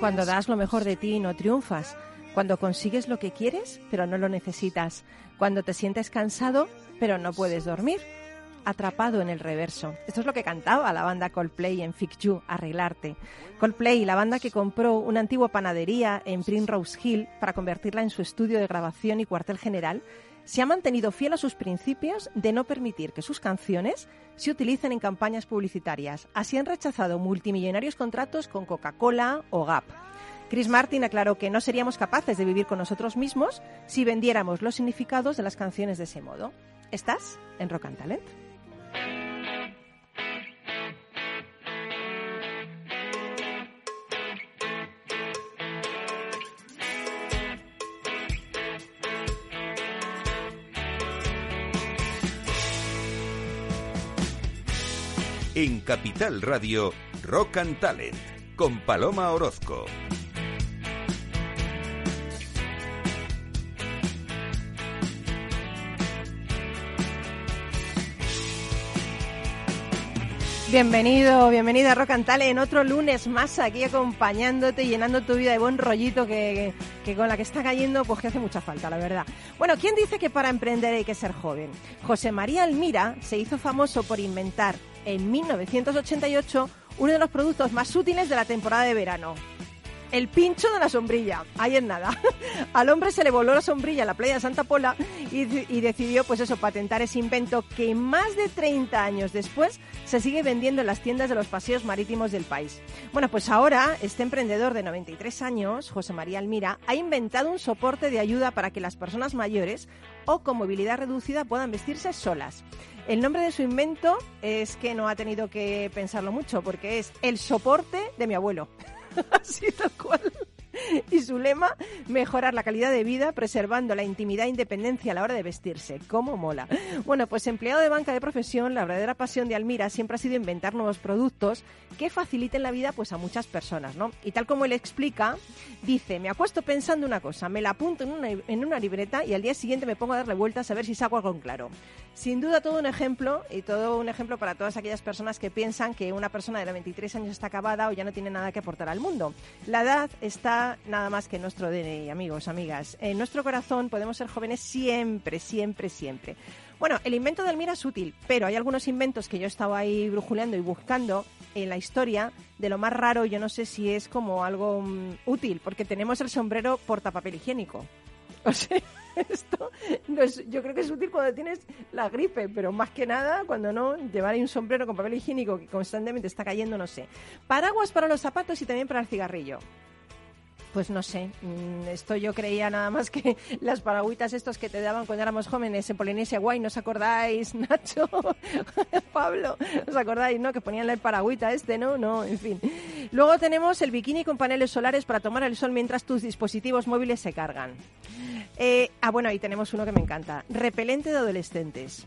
Cuando das lo mejor de ti y no triunfas. Cuando consigues lo que quieres, pero no lo necesitas. Cuando te sientes cansado, pero no puedes dormir. Atrapado en el reverso. Esto es lo que cantaba la banda Coldplay en Fix You, Arreglarte. Coldplay, la banda que compró una antigua panadería en Primrose Hill para convertirla en su estudio de grabación y cuartel general, se ha mantenido fiel a sus principios de no permitir que sus canciones se utilicen en campañas publicitarias. Así han rechazado multimillonarios contratos con Coca-Cola o Gap. Chris Martin aclaró que no seríamos capaces de vivir con nosotros mismos si vendiéramos los significados de las canciones de ese modo. ¿Estás en Rock and Talent? En Capital Radio, Rock and Talent, con Paloma Orozco. Bienvenido, bienvenida a Rock and Talent en otro lunes más aquí acompañándote y llenando tu vida de buen rollito que con la que está cayendo pues que hace mucha falta, la verdad. Bueno, ¿quién dice que para emprender hay que ser joven? José María Almira se hizo famoso por inventar en 1988 uno de los productos más útiles de la temporada de verano. El pincho de la sombrilla. Ahí es nada. Al hombre se le voló la sombrilla en la playa de Santa Pola y, y decidió, pues eso, patentar ese invento que más de 30 años después se sigue vendiendo en las tiendas de los paseos marítimos del país. Bueno, pues ahora este emprendedor de 93 años, José María Almira, ha inventado un soporte de ayuda para que las personas mayores o con movilidad reducida puedan vestirse solas. El nombre de su invento es que no ha tenido que pensarlo mucho porque es el soporte de mi abuelo. Así tal cual. Y su lema, mejorar la calidad de vida preservando la intimidad e independencia a la hora de vestirse. ¿Cómo mola? Bueno, pues empleado de banca de profesión, la verdadera pasión de Almira siempre ha sido inventar nuevos productos que faciliten la vida pues a muchas personas, ¿no? Y tal como él explica, dice, me acuesto pensando una cosa, me la apunto en una, en una libreta y al día siguiente me pongo a darle vueltas a ver si saco algo en claro. Sin duda todo un ejemplo y todo un ejemplo para todas aquellas personas que piensan que una persona de 23 años está acabada o ya no tiene nada que aportar al mundo. La edad está nada más que nuestro DNI, amigos, amigas. En nuestro corazón podemos ser jóvenes siempre, siempre, siempre. Bueno, el invento de Almira es útil, pero hay algunos inventos que yo estaba ahí brujuleando y buscando en la historia de lo más raro, yo no sé si es como algo mm, útil, porque tenemos el sombrero portapapel higiénico. O sea, esto no yo creo que es útil cuando tienes la gripe, pero más que nada cuando no, llevar ahí un sombrero con papel higiénico que constantemente está cayendo, no sé. Paraguas para los zapatos y también para el cigarrillo. Pues no sé, mm, esto yo creía nada más que las paragüitas estos que te daban cuando éramos jóvenes en Polinesia Guay, ¿no os acordáis, Nacho? Pablo, ¿os acordáis, no? Que ponían el paragüita este, ¿no? No, en fin. Luego tenemos el bikini con paneles solares para tomar el sol mientras tus dispositivos móviles se cargan. Eh, ah, bueno, ahí tenemos uno que me encanta. Repelente de adolescentes.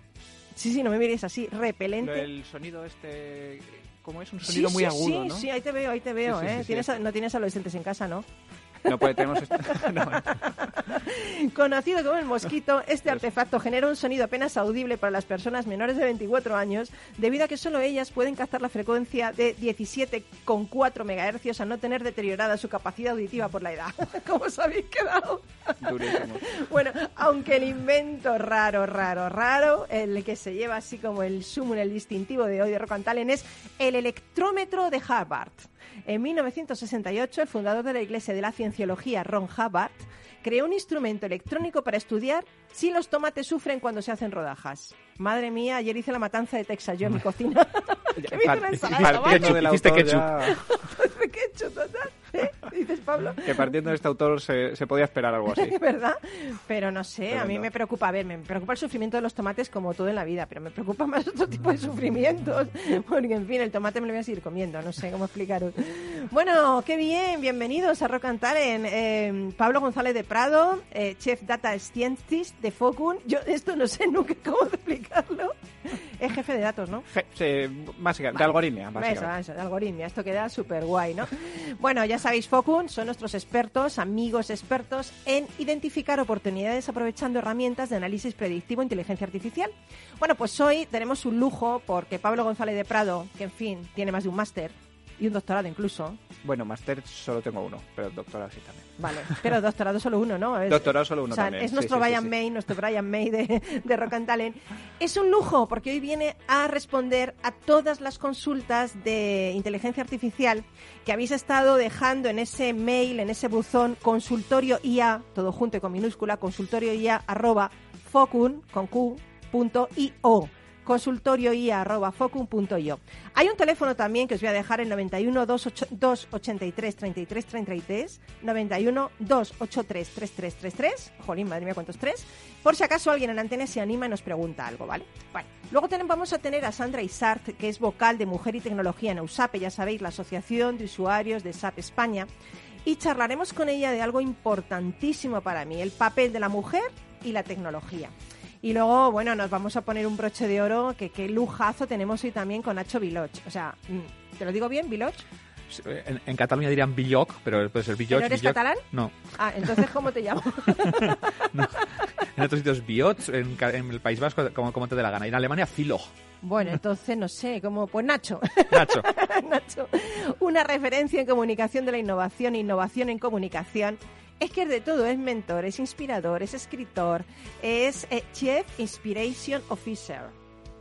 Sí, sí, no me miréis así. Repelente. El sonido este, como es un Sí, sonido muy sí, agudo, sí, ¿no? sí, ahí te veo, ahí te veo, ¿eh? Tienes a- no tienes adolescentes en casa, ¿no? No, pues tenemos esto. no. Conocido como el mosquito, este artefacto genera un sonido apenas audible para las personas menores de 24 años, debido a que solo ellas pueden captar la frecuencia de 17,4 MHz a no tener deteriorada su capacidad auditiva por la edad. ¿Cómo os habéis quedado? Durísimo. Bueno, aunque el invento raro, raro, raro, el que se lleva así como el sumo el distintivo de hoy de Rock and Talent es el electrómetro de Hubbard. En 1968, el fundador de la Iglesia de la Cienciología, Ron Hubbard, creó un instrumento electrónico para estudiar si los tomates sufren cuando se hacen rodajas. Madre mía, ayer hice la matanza de Texas yo en mi cocina. que me hice una ensalada ketchup. ya- ¿Qué he hecho, total? ¿Eh? ¿Dices, Pablo? Que partiendo de este autor se, se podía esperar algo así. ¿Verdad? Pero no sé, a mí me preocupa, a ver, me preocupa el sufrimiento de los tomates como todo en la vida, pero me preocupa más otro tipo de sufrimientos, porque en fin, el tomate me lo voy a seguir comiendo, no sé cómo explicaros. Bueno, qué bien, bienvenidos a Rock and Talent. Eh, Pablo González de Prado, eh, Chef Data Scientist de Focun, yo esto no sé nunca cómo explicarlo, es jefe de datos, ¿no? Je- se- básicamente, de algoritmia, Eso, básicamente. eso, de algoritmia. Esto queda súper guay, ¿no? Bueno, ya sabéis, Focun son nuestros expertos, amigos expertos en identificar oportunidades aprovechando herramientas de análisis predictivo e inteligencia artificial. Bueno, pues hoy tenemos un lujo porque Pablo González de Prado, que en fin, tiene más de un máster y un doctorado incluso, Bueno, máster solo tengo uno, pero doctorado sí también. vale, pero doctorado solo uno, ¿no? Es- Doctorado solo uno o sea, también, Es nuestro sí, sí, Brian sí. May, nuestro Brian May de, de Rock and Talent. Es un lujo porque hoy viene a responder a todas las consultas de inteligencia artificial que habéis estado dejando en ese mail, en ese buzón, consultorio IA, todo junto y con minúscula, consultorio IA arroba focun, con Q, punto io consultorioia.focum.io. Hay un teléfono también que os voy a dejar el 91 28 283 33 33, 91 283 3333, jolín, madre mía, cuántos tres, por si acaso alguien en antena se anima y nos pregunta algo, ¿vale? Bueno, luego tenemos, vamos a tener a Sandra Isart, que es vocal de Mujer y Tecnología en USAPE, ya sabéis, la Asociación de Usuarios de SAP España, y charlaremos con ella de algo importantísimo para mí, el papel de la mujer y la tecnología. Y luego, bueno, nos vamos a poner un broche de oro, que qué lujazo tenemos hoy también con Nacho Viloch. O sea, mm, ¿te lo digo bien, Viloch? En, en Cataluña dirían Billoc, pero puede ser Billoch. ¿Pero eres Billoc. catalán? No. Ah, entonces, ¿cómo te llamo? En otros sitios Billots, en, el País Vasco, como, como te dé la gana. Y en Alemania, Filo. bueno, entonces, no sé, ¿cómo? Pues Nacho. Nacho. Nacho, una referencia en comunicación de la innovación, innovación en comunicación. Es que de todo, es mentor, es inspirador, es escritor, es eh, Chief Inspiration Officer.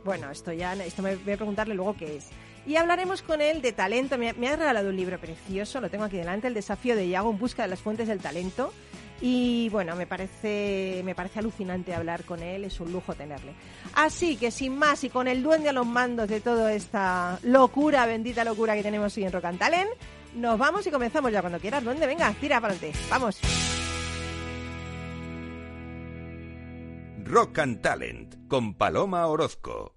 Bueno, esto ya, esto me voy a preguntarle luego qué es. Y hablaremos con él de talento. Me, me ha regalado un libro precioso, lo tengo aquí delante, El desafío de Iago en busca de las fuentes del talento. Y bueno, me parece, me parece alucinante hablar con él, es un lujo tenerle. Así que sin más y con el duende a los mandos de toda esta locura, bendita locura que tenemos hoy en Talent, nos vamos y comenzamos ya cuando quieras. Duende, venga, tira para adelante. Vamos. Rock and Talent con Paloma Orozco.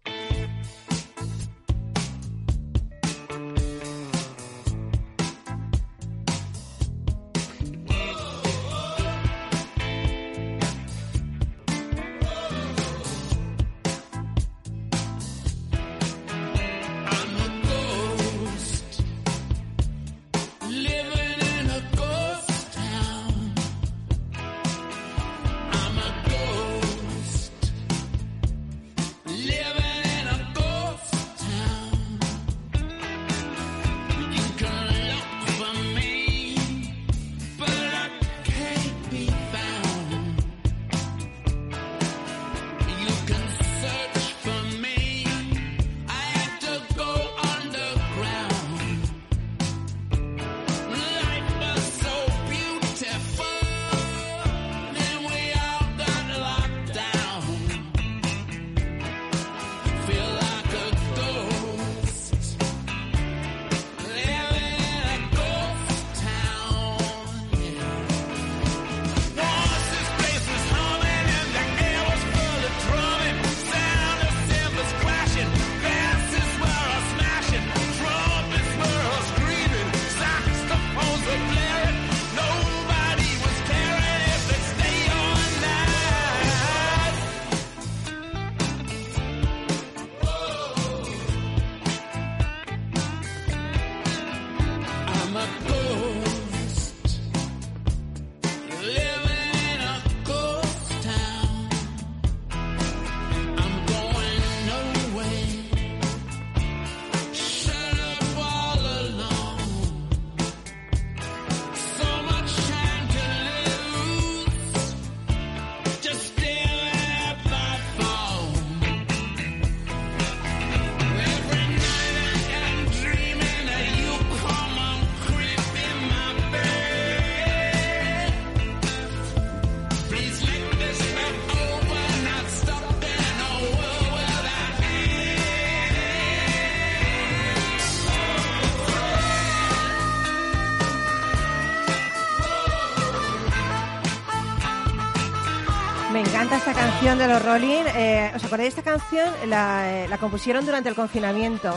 Canción de los Rolling. Eh, ¿Os acordáis de esta canción? La, eh, la compusieron durante el confinamiento.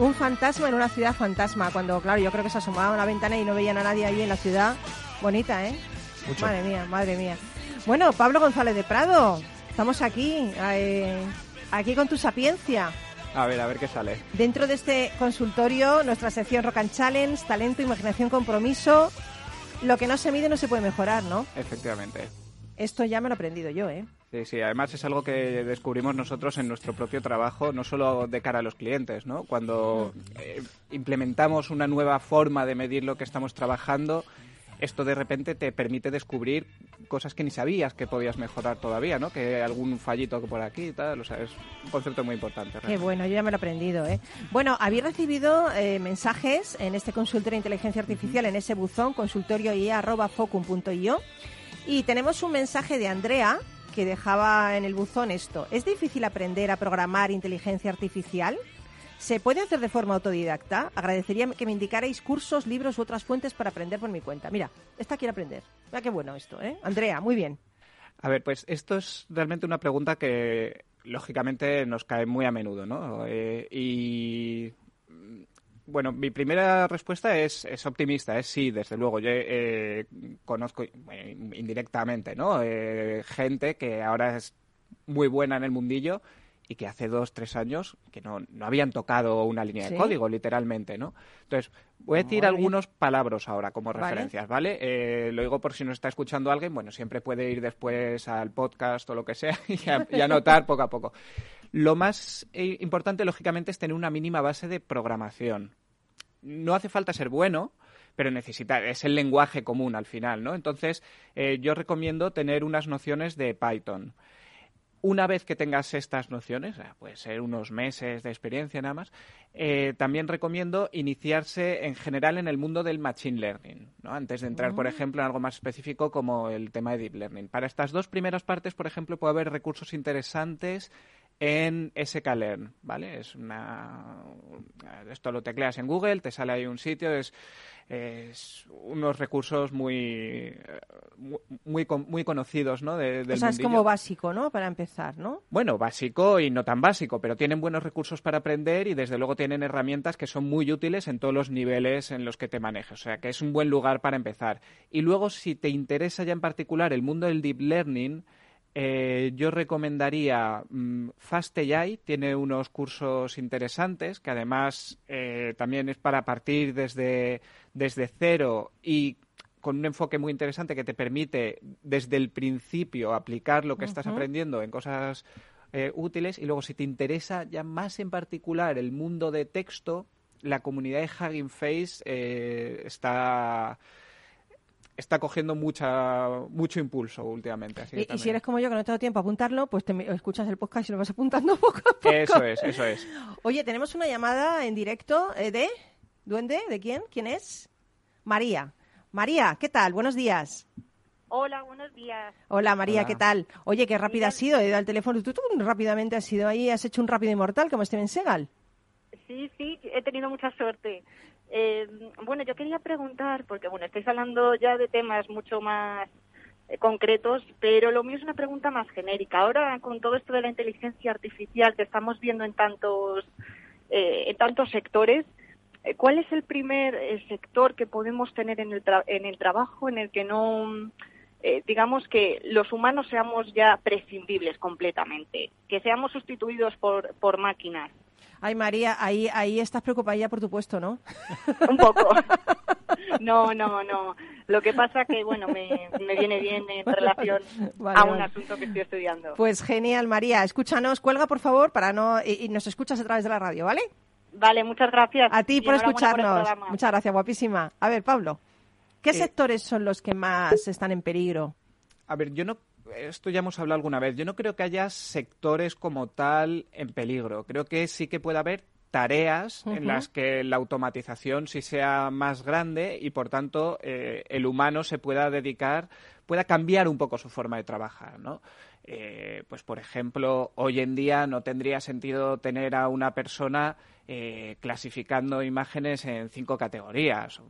Un fantasma en una ciudad fantasma. Cuando, claro, yo creo que se asomaba a una ventana y no veían a nadie ahí en la ciudad. Bonita, ¿eh? Mucho. Madre mía, madre mía. Bueno, Pablo González de Prado, estamos aquí, eh, aquí con tu sapiencia. A ver, a ver qué sale. Dentro de este consultorio, nuestra sección Rock and Challenge, talento, imaginación, compromiso. Lo que no se mide no se puede mejorar, ¿no? Efectivamente. Esto ya me lo he aprendido yo, ¿eh? Sí, sí, además es algo que descubrimos nosotros en nuestro propio trabajo, no solo de cara a los clientes, ¿no? Cuando eh, implementamos una nueva forma de medir lo que estamos trabajando, esto de repente te permite descubrir cosas que ni sabías que podías mejorar todavía, ¿no? Que algún fallito que por aquí y tal, o sea, es un concepto muy importante. Qué realmente. bueno, yo ya me lo he aprendido, ¿eh? Bueno, habéis recibido eh, mensajes en este consultorio de inteligencia artificial, en ese buzón, consultorioia.focum.io. Y tenemos un mensaje de Andrea que dejaba en el buzón esto. ¿Es difícil aprender a programar inteligencia artificial? ¿Se puede hacer de forma autodidacta? Agradecería que me indicarais cursos, libros u otras fuentes para aprender por mi cuenta. Mira, esta quiere aprender. Mira qué bueno esto, ¿eh? Andrea, muy bien. A ver, pues esto es realmente una pregunta que lógicamente nos cae muy a menudo, ¿no? Eh, y bueno, mi primera respuesta es, es optimista, es sí, desde luego. Yo eh, conozco indirectamente, ¿no? Eh, gente que ahora es muy buena en el mundillo y que hace dos, tres años que no, no habían tocado una línea Sí. de código, literalmente, ¿no? Entonces, voy a decir bien. algunos palabras ahora como Vale. referencias, ¿vale? Eh, lo digo por si nos está escuchando alguien, bueno, siempre puede ir después al podcast o lo que sea y, a- y anotar poco a poco. Lo más eh, importante, lógicamente, es tener una mínima base de programación. No hace falta ser bueno, pero necesita, es el lenguaje común al final, ¿no? Entonces, eh, yo recomiendo tener unas nociones de Python. Una vez que tengas estas nociones, eh, puede ser unos meses de experiencia nada más, eh, también recomiendo iniciarse en general en el mundo del Machine Learning, ¿no? antes de entrar, por ejemplo, en algo más específico como el tema de Deep Learning. Para estas dos primeras partes, por ejemplo, puede haber recursos interesantes en sklearn, ¿vale? Es una... Esto lo tecleas en Google, te sale ahí un sitio, es, es unos recursos muy, eh, muy, muy, con- muy conocidos, ¿no? De- del o sea, es como básico, ¿no? Para empezar, ¿no? Bueno, básico y no tan básico, pero tienen buenos recursos para aprender y desde luego tienen herramientas que son muy útiles en todos los niveles en los que te manejes. O sea, que es un buen lugar para empezar. Y luego, si te interesa ya en particular el mundo del deep learning, eh, yo recomendaría mm, Fast AI, tiene unos cursos interesantes que además eh, también es para partir desde, desde cero y con un enfoque muy interesante que te permite desde el principio aplicar lo que estás aprendiendo en cosas eh, útiles y luego si te interesa ya más en particular el mundo de texto, la comunidad de Hugging Face eh, está está cogiendo mucha mucho impulso últimamente. Así que Y, y si eres como yo que no tengo tiempo a apuntarlo, pues te escuchas el podcast y lo vas apuntando poco a poco. Eso es, eso es. Oye, tenemos una llamada en directo eh, de Duende, ¿de quién? ¿Quién es? María. María, ¿qué tal? Buenos días. Hola, buenos días. Hola María, Hola. ¿qué tal? Oye, qué rápida has sido, he ido al teléfono, tú, tú rápidamente has ido ahí, has hecho un rápido inmortal como Steven Segal. Sí, sí, he tenido mucha suerte. Eh, bueno, yo quería preguntar, porque bueno, estáis hablando ya de temas mucho más eh, concretos, pero lo mío es una pregunta más genérica. Ahora, con todo esto de la inteligencia artificial que estamos viendo en tantos, eh, en tantos sectores, eh, ¿cuál es el primer eh, sector que podemos tener en el, tra- en el trabajo en el que no, digamos que los humanos seamos ya prescindibles completamente, que seamos sustituidos por, por máquinas? Ay María, ahí, ahí estás preocupada ya por tu puesto, ¿no? Un poco. No, no, no. Lo que pasa que, bueno, me, me viene bien en relación Vale, a un vale. asunto que estoy estudiando. Pues genial María, escúchanos, cuelga por favor para no y, y nos escuchas a través de la radio, ¿vale? Vale, muchas gracias. A ti Y por escucharnos. Muchas gracias, guapísima. A ver, Pablo, ¿qué Eh, sectores son los que más están en peligro? A ver, yo no. Esto ya hemos hablado alguna vez. Yo no creo que haya sectores como tal en peligro. Creo que sí que puede haber tareas en las que la automatización sí sea más grande y por tanto eh, el humano se pueda dedicar, pueda cambiar un poco su forma de trabajar, ¿no? Eh, pues por ejemplo, hoy en día no tendría sentido tener a una persona eh, clasificando imágenes en cinco categorías.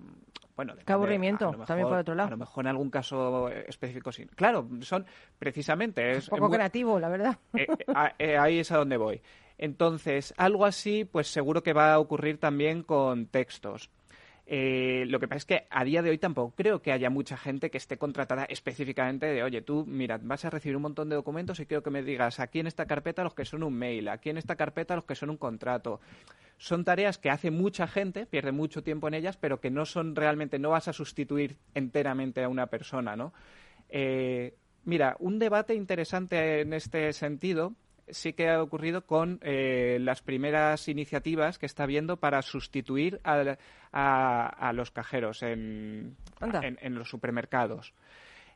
Bueno, depende, Qué aburrimiento, lo también por otro lado. A lo mejor en algún caso específico sí. Claro, son precisamente... Es Un poco muy- creativo, la verdad. eh, eh, eh, ahí es a donde voy. Entonces, algo así, pues seguro que va a ocurrir también con textos. Eh, lo que pasa es que a día de hoy tampoco creo que haya mucha gente que esté contratada específicamente de, oye, tú, mira, vas a recibir un montón de documentos y quiero que me digas aquí en esta carpeta los que son un mail, aquí en esta carpeta los que son un contrato. Son tareas que hace mucha gente, pierde mucho tiempo en ellas, pero que no son realmente, no vas a sustituir enteramente a una persona, ¿no? Eh, mira, un debate interesante en este sentido sí que ha ocurrido con eh, las primeras iniciativas que está habiendo para sustituir a, a los cajeros en, en- en los supermercados.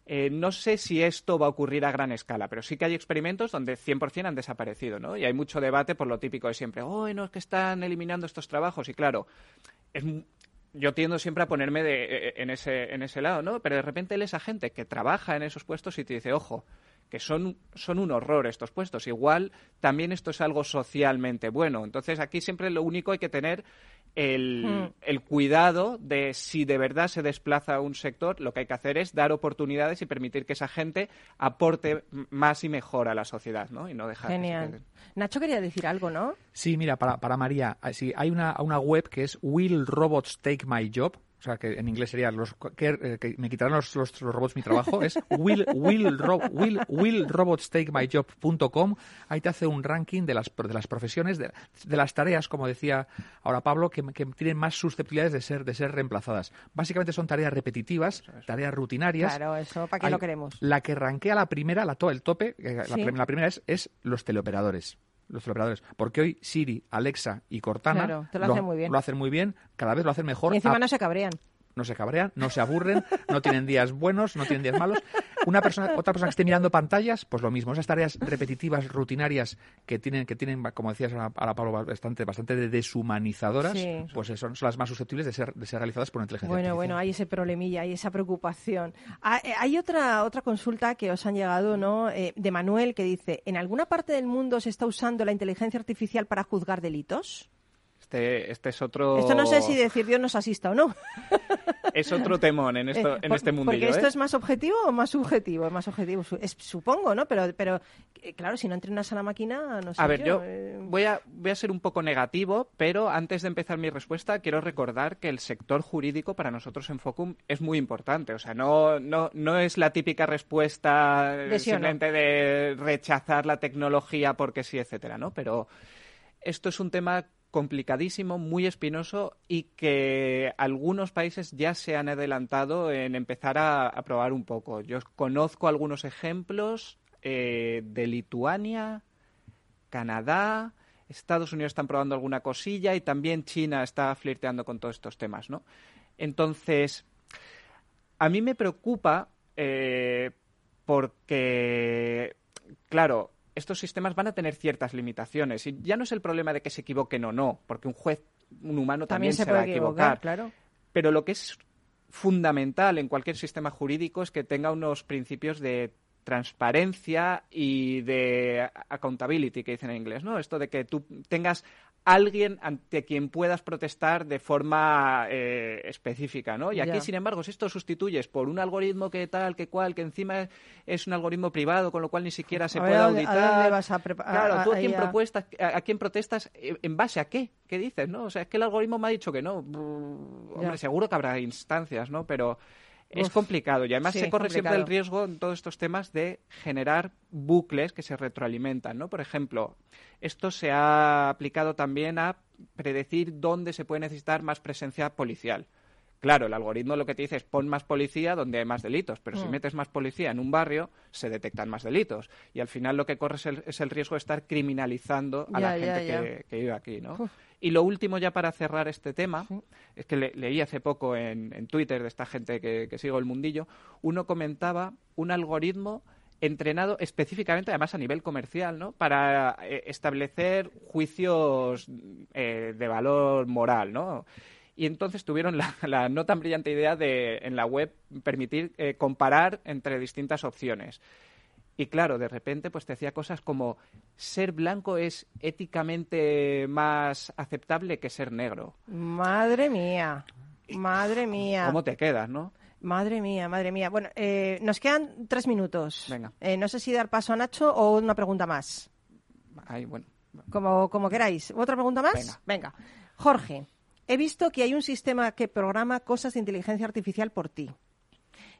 Eh, no sé si esto va a ocurrir a gran escala, pero sí que hay experimentos donde 100% han desaparecido, ¿no? Y hay mucho debate por lo típico de siempre. Oh, no, es que están eliminando estos trabajos. Y claro, es, yo tiendo siempre a ponerme de, eh, en, ese, en ese lado, ¿no? Pero de repente lees a gente que trabaja en esos puestos y te dice, ojo, que son, son un horror estos puestos. Igual también esto es algo socialmente bueno. Entonces aquí siempre lo único hay que tener el, Hmm. el cuidado de si de verdad se desplaza a un sector, lo que hay que hacer es dar oportunidades y permitir que esa gente aporte más y mejor a la sociedad, ¿no? Y no dejar que se Genial. Nacho quería decir algo, ¿no? Sí, mira, para, para María, ah, sí, hay una, una web que es Will Robots Take My Job? O sea, que en inglés sería los que, eh, que me quitarán los, los- los robots mi trabajo. Es will, will, ro- will, willrobotstakemyjob.com. Ahí te hace un ranking de las, de las profesiones, de, de las tareas, como decía ahora Pablo, que, que tienen más susceptibilidades de ser, de ser reemplazadas. Básicamente son tareas repetitivas, tareas rutinarias. Claro, eso, ¿para qué Hay- lo queremos? La que rankea la primera, la, to- el tope, eh, la, Sí. la primera es, es los teleoperadores. Los teleoperadores. Porque hoy Siri, Alexa y Cortana Claro, lo hacen muy bien. lo hacen muy bien, cada vez lo hacen mejor. Y encima a- no se cabrean. No se cabrean, no se aburren, no tienen días buenos, no tienen días malos. Una persona, otra persona que esté mirando pantallas, pues lo mismo. Esas tareas repetitivas, rutinarias que tienen, que tienen, como decías ahora, ahora, Pablo, bastante, bastante de deshumanizadoras, Sí. pues son, son las más susceptibles de ser, de ser realizadas por una inteligencia Bueno, artificial. bueno, hay ese problemilla, hay esa preocupación. Ah, eh, Hay otra otra consulta que os han llegado, ¿no? Eh, de Manuel que dice, ¿en alguna parte del mundo se está usando la inteligencia artificial para juzgar delitos? Este, este es otro... Esto no sé si decir Dios nos asista o no. Es otro temón en, esto, Eh, en por- este mundillo, Porque esto ¿eh? es más objetivo o más subjetivo, es más objetivo, es- supongo, ¿no? Pero, pero eh, claro, si no entrenas a la máquina, no sé. A ver, yo voy a, voy a ser un poco negativo, pero antes de empezar mi respuesta quiero recordar que el sector jurídico para nosotros en Focum es muy importante. O sea, no, no, no es la típica respuesta De sí o no. simplemente de rechazar la tecnología porque sí, etcétera, ¿no? Pero esto es un tema complicadísimo, muy espinoso y que algunos países ya se han adelantado en empezar a, probar un poco. Yo conozco algunos ejemplos eh, de Lituania, Canadá, Estados Unidos están probando alguna cosilla y también China está flirteando con todos estos temas, ¿no? Entonces, a mí me preocupa eh, porque, claro, estos sistemas van a tener ciertas limitaciones y ya no es el problema de que se equivoquen o no, porque un juez, un humano también, también se, va puede a equivocar. claro. Pero lo que es fundamental en cualquier sistema jurídico es que tenga unos principios de transparencia y de accountability, que dicen en inglés, ¿no? Esto de que tú tengas alguien ante quien puedas protestar de forma eh, específica, ¿no? Y aquí, sin embargo, si esto sustituyes por un algoritmo que tal, que cual, que encima es un algoritmo privado, con lo cual ni siquiera se A puede ¿a dónde- a auditar. dónde vas a Claro, tú a quién, propuestas, a, quién protestas, eh, ¿en base a qué? ¿Qué dices, no? O sea, es que el algoritmo me ha dicho que no. Brr, Hombre, seguro que habrá instancias, ¿no? Pero es Uf. complicado y además Sí, se corre siempre el riesgo en todos estos temas de generar bucles que se retroalimentan, ¿no? Por ejemplo, esto se ha aplicado también a predecir dónde se puede necesitar más presencia policial. Claro, el algoritmo lo que te dice es pon más policía donde hay más delitos, pero si Mm. metes más policía en un barrio, se detectan más delitos. Y al final lo que corres el- es el riesgo de estar criminalizando a la ya, gente ya. Que, que vive aquí, ¿no? Uf. Y lo último ya para cerrar este tema, Sí. es que le- leí hace poco en, en Twitter de esta gente que, que sigo el mundillo, uno comentaba un algoritmo entrenado específicamente, además a nivel comercial, ¿no? Para eh, establecer juicios eh, de valor moral, ¿no? Y entonces tuvieron la, la no tan brillante idea de en la web permitir eh, comparar entre distintas opciones. Y claro, de repente pues te decía cosas como ser blanco es éticamente más aceptable que ser negro. Madre mía. Madre mía. ¿Cómo te quedas, no? Madre mía, madre mía. Bueno, eh, nos quedan tres minutos. Venga. Eh, no sé si dar paso a Nacho o una pregunta más. Ay, bueno. Como, como queráis. ¿Otra pregunta más? Venga. Jorge, he visto que hay un sistema que programa cosas de inteligencia artificial por ti.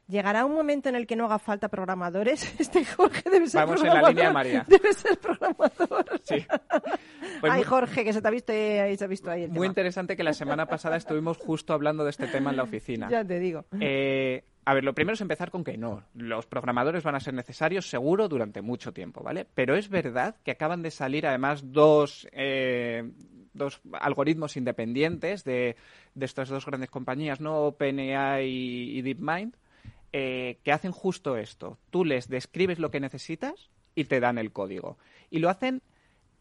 ¿Llegará un momento en el que no haga falta programadores? Este Jorge debe ser Vamos en la línea María. Debe ser programador. Sí. Pues Ay, muy- Jorge, que se te ha visto, eh, se ha visto ahí el Muy tema. interesante que la semana pasada estuvimos justo hablando de este tema en la oficina. Ya te digo. Eh, a ver, lo primero es empezar con que no. Los programadores van a ser necesarios seguro durante mucho tiempo, ¿vale? Pero es verdad que acaban de salir además dos, eh, dos algoritmos independientes de, de estas dos grandes compañías, ¿no? OpenAI y, y DeepMind, eh, que hacen justo esto. Tú les describes lo que necesitas y te dan el código. Y lo hacen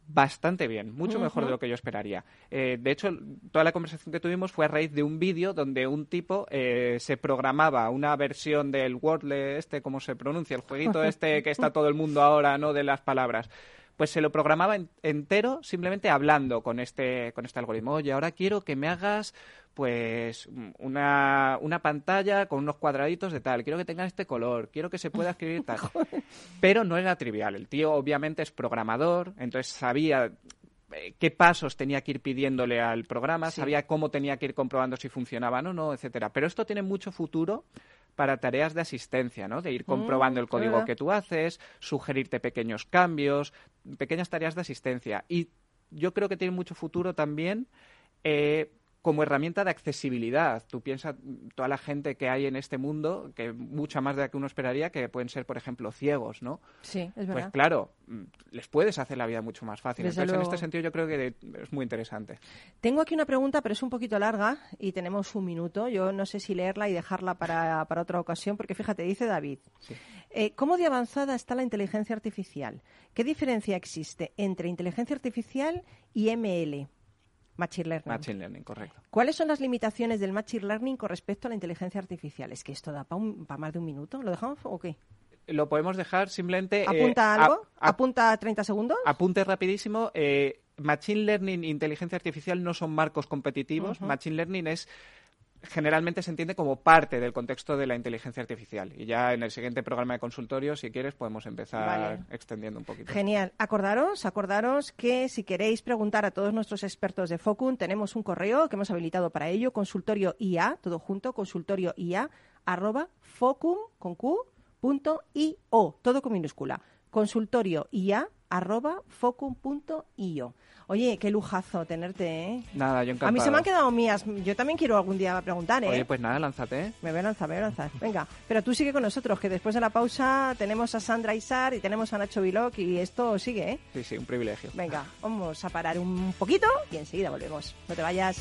bastante bien, mucho mejor de lo que yo esperaría. Eh, de hecho, toda la conversación que tuvimos fue a raíz de un vídeo donde un tipo eh, se programaba una versión del Wordle, este, ¿cómo se pronuncia? El jueguito este que está todo el mundo ahora, ¿no? De las palabras. Pues se lo programaba en- entero simplemente hablando con este, con este algoritmo. Oye, ahora quiero que me hagas pues una, una pantalla con unos cuadraditos de tal, quiero que tenga este color, quiero que se pueda escribir tal. Pero no era trivial. El tío obviamente es programador, entonces sabía qué pasos tenía que ir pidiéndole al programa, Sí. sabía cómo tenía que ir comprobando si funcionaban o no, etcétera. Pero esto tiene mucho futuro para tareas de asistencia, ¿no? De ir comprobando el código que tú haces, sugerirte pequeños cambios, pequeñas tareas de asistencia. Y yo creo que tiene mucho futuro también eh, como herramienta de accesibilidad. Tú piensas mm, toda la gente que hay en este mundo, que mucha más de la que uno esperaría, que pueden ser, por ejemplo, ciegos, ¿no? Sí, es Pues verdad. claro, mm, les puedes hacer la vida mucho más fácil. Desde Entonces, en este sentido, yo creo que es muy interesante. Tengo aquí una pregunta, pero es un poquito larga y tenemos un minuto. Yo no sé si leerla y dejarla para, para otra ocasión, porque fíjate, dice David, eh, ¿cómo de avanzada está la inteligencia artificial? ¿Qué diferencia existe entre inteligencia artificial y ML? Machine Learning. Machine Learning, correcto. ¿Cuáles son las limitaciones del Machine Learning con respecto a la inteligencia artificial? Es que esto da para más de un minuto. ¿Lo dejamos o qué? Lo podemos dejar simplemente... eh, ¿Apunta algo? a- ¿Apunta 30 segundos? Apunte rapidísimo. eh, Machine Learning e inteligencia artificial no son marcos competitivos. Machine Learning es generalmente se entiende como parte del contexto de la inteligencia artificial. Y ya en el siguiente programa de consultorio, si quieres, podemos empezar Vale. extendiendo un poquito. Genial. Acordaros, acordaros que si queréis preguntar a todos nuestros expertos de Focum, tenemos un correo que hemos habilitado para ello, consultorio IA, todo junto, consultorio IA, arroba focum, con Q, punto io, todo con minúscula. Consultorio IA, arroba focum, punto io. Oye, qué lujazo tenerte, ¿eh? Nada, yo encantado. A mí se me han quedado mías. Yo también quiero algún día preguntar, ¿eh? Oye, pues nada, lánzate. Me voy a lanzar, me voy a lanzar. Venga, pero tú sigue con nosotros, que después de la pausa tenemos a Sandra Isar y tenemos a Nacho Viloc y esto sigue, ¿eh? Sí, sí, un privilegio. Venga, vamos a parar un poquito y enseguida volvemos. No te vayas.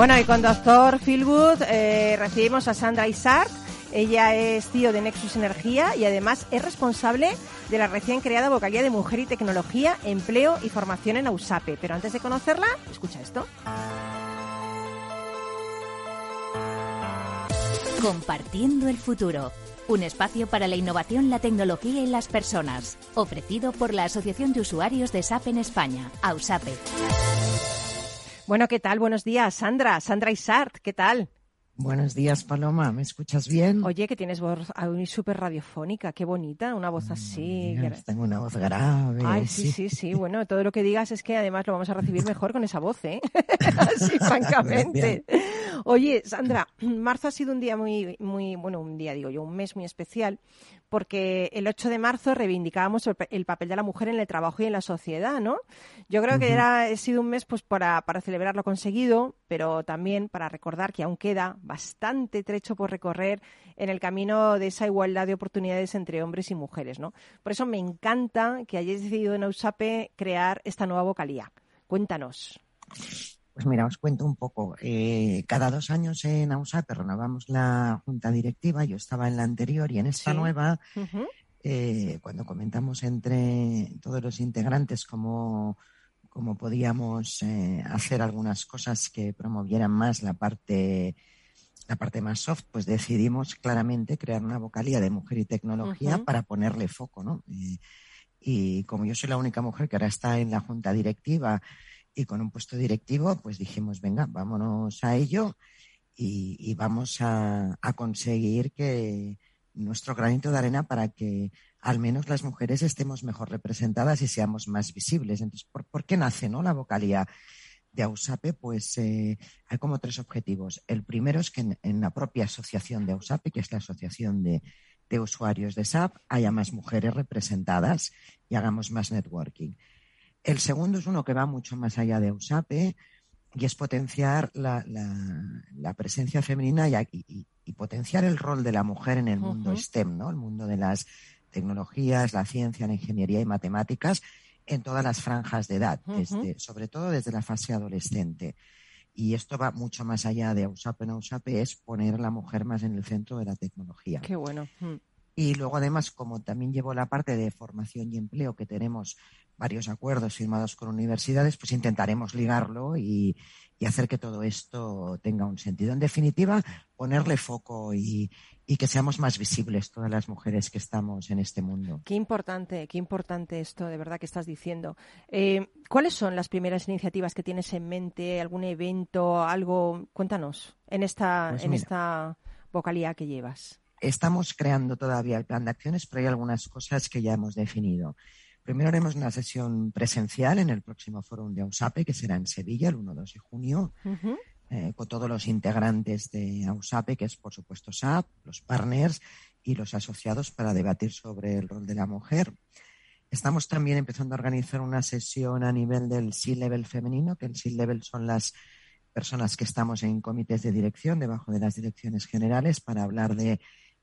Bueno, y con Doctor Philwood eh, recibimos a Sandra Isart. Ella es CEO de Nexus Energía y además es responsable de la recién creada vocalía de Mujer y Tecnología, Empleo y Formación en AUSAPE. Pero antes de conocerla, escucha esto. Compartiendo el futuro. Un espacio para la innovación, la tecnología y las personas. Ofrecido por la Asociación de Usuarios de SAP en España, AUSAPE. Bueno, ¿qué tal? Buenos días, Sandra. Sandra Isart, ¿qué tal? Buenos días, Paloma. ¿Me escuchas bien? Oye, que tienes voz aún súper radiofónica, qué bonita, una voz así. Mira, Tengo una voz grave. Ay, sí, sí, sí. Bueno, todo lo que digas es que además lo vamos a recibir mejor con esa voz, ¿eh? Así, francamente. Oye, Sandra, marzo ha sido un día muy, muy, bueno, un día, digo yo, un mes muy especial, porque el 8 de marzo reivindicábamos el, el papel de la mujer en el trabajo y en la sociedad, ¿no? Yo creo que era, ha sido un mes pues para, para celebrar lo conseguido, pero también para recordar que aún queda bastante trecho por recorrer en el camino de esa igualdad de oportunidades entre hombres y mujeres, ¿no? Por eso me encanta que hayáis decidido en Ausape crear esta nueva vocalía. Cuéntanos. Pues mira, os cuento un poco. Eh, cada dos años en AUSAPE renovamos la junta directiva. Yo estaba en la anterior y en esta Sí. nueva, eh, cuando comentamos entre todos los integrantes cómo, cómo podíamos eh, hacer algunas cosas que promovieran más la parte la parte más soft, pues decidimos claramente crear una vocalía de mujer y tecnología para ponerle foco, ¿no? Y como yo soy la única mujer que ahora está en la junta directiva y con un puesto directivo, pues dijimos, venga, vámonos a ello y, vamos a, conseguir que nuestro granito de arena para que al menos las mujeres estemos mejor representadas y seamos más visibles. Entonces, ¿por, por qué nace no la vocalía de AUSAPE? Pues eh, hay como tres objetivos. El primero es que en, en la propia asociación de AUSAPE, que es la Asociación de, de usuarios de SAP haya más mujeres representadas y hagamos más networking. El segundo es uno que va mucho más allá de USAPE y es potenciar la, la- la presencia femenina y, y- y potenciar el rol de la mujer en el mundo. STEM, ¿no? El mundo de las tecnologías, la ciencia, la ingeniería y matemáticas en todas las franjas de edad, desde- sobre todo desde la fase adolescente. Y esto va mucho más allá de USAPE no USAPE, es poner a la mujer más en el centro de la tecnología. Qué bueno. Mm. Y luego, además, como también llevo la parte de formación y empleo, que tenemos varios acuerdos firmados con universidades, pues intentaremos ligarlo y, y hacer que todo esto tenga un sentido. En definitiva, ponerle foco y, y que seamos más visibles todas las mujeres que estamos en este mundo. Qué importante, qué importante esto de verdad que estás diciendo. Eh, ¿Cuáles son las primeras iniciativas que tienes en mente? ¿Algún evento? ¿Algo? Cuéntanos en esta, Pues en mira. esta vocalía que llevas. Estamos creando todavía el plan de acciones, pero hay algunas cosas que ya hemos definido. Primero haremos una sesión presencial en el próximo foro de AUSAPE, que será en Sevilla el 1, 2 de junio, eh, con todos los integrantes de AUSAPE, que es por supuesto SAP, los partners y los asociados para debatir sobre el rol de la mujer. Estamos también empezando a organizar una sesión a nivel del C-Level femenino, que el C-Level son las personas que estamos en comités de dirección, debajo de las direcciones generales, para hablar de,